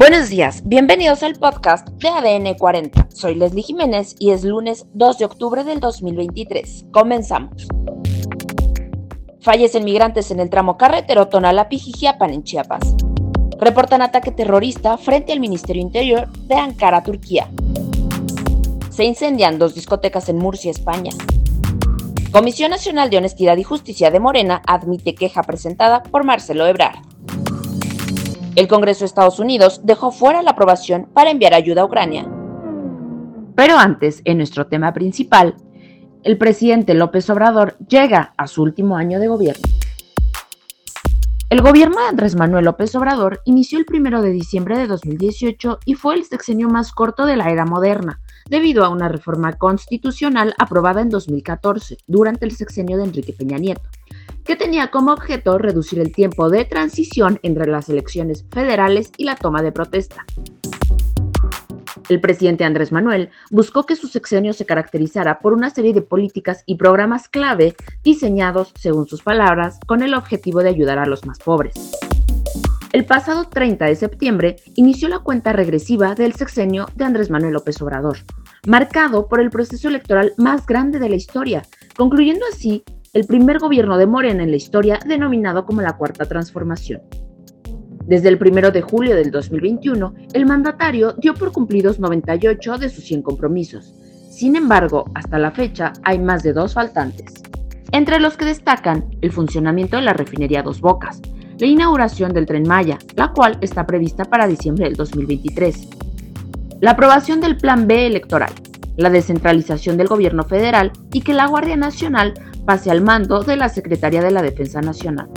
Buenos días, bienvenidos al podcast de ADN 40. Soy Leslie Jiménez y es lunes 2 de octubre del 2023. Comenzamos. Fallecen migrantes en el tramo carretero Tonalá-Pijijiapan en Chiapas. Reportan ataque terrorista frente al Ministerio Interior de Ankara, Turquía. Se incendian dos discotecas en Murcia, España. Comisión Nacional de Honestidad y Justicia de Morena admite queja presentada por Marcelo Ebrard. El Congreso de Estados Unidos dejó fuera la aprobación para enviar ayuda a Ucrania. Pero antes, en nuestro tema principal, el presidente López Obrador llega a su último año de gobierno. El gobierno de Andrés Manuel López Obrador inició el 1 de diciembre de 2018 y fue el sexenio más corto de la era moderna, debido a una reforma constitucional aprobada en 2014, durante el sexenio de Enrique Peña Nieto que tenía como objeto reducir el tiempo de transición entre las elecciones federales y la toma de protesta. El presidente Andrés Manuel buscó que su sexenio se caracterizara por una serie de políticas y programas clave diseñados, según sus palabras, con el objetivo de ayudar a los más pobres. El pasado 30 de septiembre inició la cuenta regresiva del sexenio de Andrés Manuel López Obrador, marcado por el proceso electoral más grande de la historia, concluyendo así el primer gobierno de Morena en la historia denominado como la Cuarta Transformación. Desde el 1 de julio del 2021, el mandatario dio por cumplidos 98 de sus 100 compromisos. Sin embargo, hasta la fecha hay más de dos faltantes, entre los que destacan el funcionamiento de la refinería Dos Bocas, la inauguración del tren Maya, la cual está prevista para diciembre del 2023, la aprobación del Plan B electoral, la descentralización del gobierno federal y que la Guardia Nacional pase al mando de la Secretaría de la Defensa Nacional.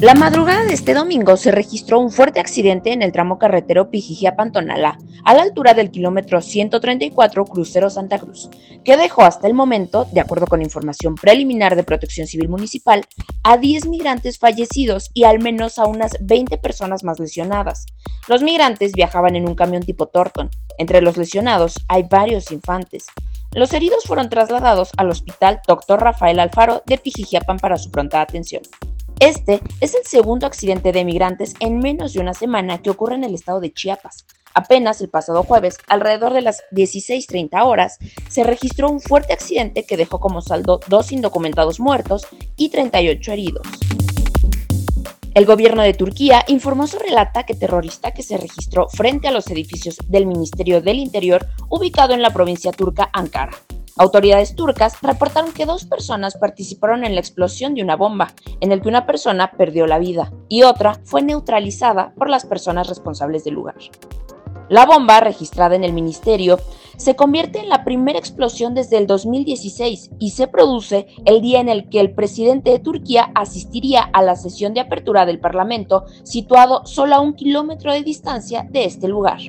La madrugada de este domingo se registró un fuerte accidente en el tramo carretero Pijijia-Pantonalá, a la altura del kilómetro 134 crucero Santa Cruz, que dejó hasta el momento, de acuerdo con información preliminar de Protección Civil Municipal, a 10 migrantes fallecidos y al menos a unas 20 personas más lesionadas. Los migrantes viajaban en un camión tipo Torton. Entre los lesionados hay varios infantes. Los heridos fueron trasladados al Hospital Dr. Rafael Alfaro de Pijijiapan para su pronta atención. Este es el segundo accidente de migrantes en menos de una semana que ocurre en el estado de Chiapas. Apenas el pasado jueves, alrededor de las 16.30 horas, se registró un fuerte accidente que dejó como saldo dos indocumentados muertos y 38 heridos. El gobierno de Turquía informó sobre el ataque terrorista que se registró frente a los edificios del Ministerio del Interior ubicado en la provincia turca Ankara. Autoridades turcas reportaron que dos personas participaron en la explosión de una bomba, en el que una persona perdió la vida y otra fue neutralizada por las personas responsables del lugar. La bomba, registrada en el ministerio, se convierte en la primera explosión desde el 2016 y se produce el día en el que el presidente de Turquía asistiría a la sesión de apertura del Parlamento, situado solo a un kilómetro de distancia de este lugar.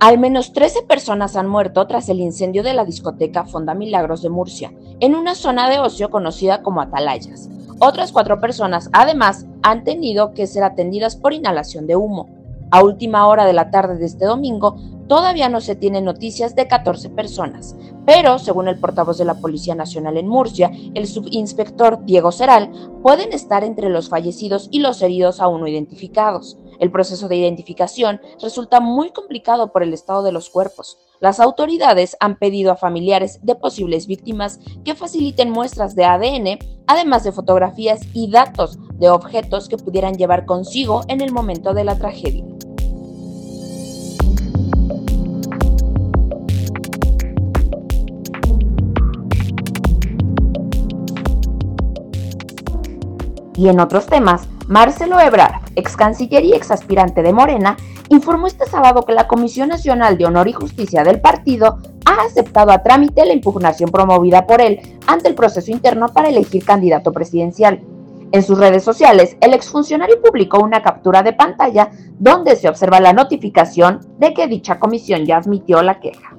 Al menos 13 personas han muerto tras el incendio de la discoteca Fonda Milagros de Murcia, en una zona de ocio conocida como Atalayas. Otras cuatro personas, además, han tenido que ser atendidas por inhalación de humo. A última hora de la tarde de este domingo, todavía no se tienen noticias de 14 personas, pero según el portavoz de la Policía Nacional en Murcia, el subinspector Diego Seral, pueden estar entre los fallecidos y los heridos aún no identificados. El proceso de identificación resulta muy complicado por el estado de los cuerpos. Las autoridades han pedido a familiares de posibles víctimas que faciliten muestras de ADN, además de fotografías y datos de objetos que pudieran llevar consigo en el momento de la tragedia. Y en otros temas, Marcelo Ebrard, ex canciller y ex aspirante de Morena, informó este sábado que la Comisión Nacional de Honor y Justicia del partido ha aceptado a trámite la impugnación promovida por él ante el proceso interno para elegir candidato presidencial. En sus redes sociales, el exfuncionario publicó una captura de pantalla donde se observa la notificación de que dicha comisión ya admitió la queja.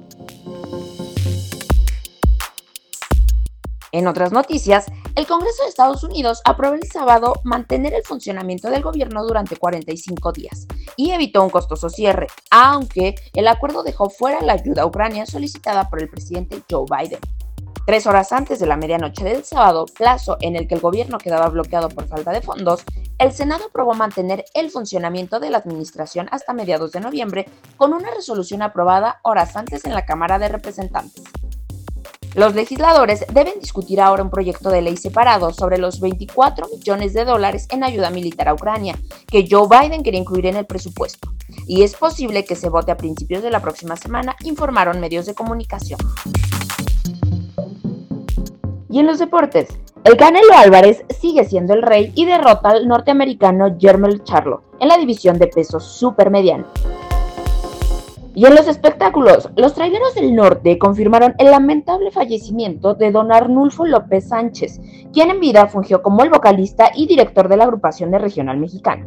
En otras noticias, el Congreso de Estados Unidos aprobó el sábado mantener el funcionamiento del gobierno durante 45 días y evitó un costoso cierre, aunque el acuerdo dejó fuera la ayuda a Ucrania solicitada por el presidente Joe Biden. Tres horas antes de la medianoche del sábado, plazo en el que el gobierno quedaba bloqueado por falta de fondos, el Senado aprobó mantener el funcionamiento de la administración hasta mediados de noviembre con una resolución aprobada horas antes en la Cámara de Representantes. Los legisladores deben discutir ahora un proyecto de ley separado sobre los 24 millones de dólares en ayuda militar a Ucrania, que Joe Biden quería incluir en el presupuesto, y es posible que se vote a principios de la próxima semana, informaron medios de comunicación. Y en los deportes, el Canelo Álvarez sigue siendo el rey y derrota al norteamericano Jermel Charlo en la división de pesos supermediano. Y en los espectáculos, los traileros del norte confirmaron el lamentable fallecimiento de don Arnulfo López Sánchez, quien en vida fungió como el vocalista y director de la agrupación de Regional Mexicana.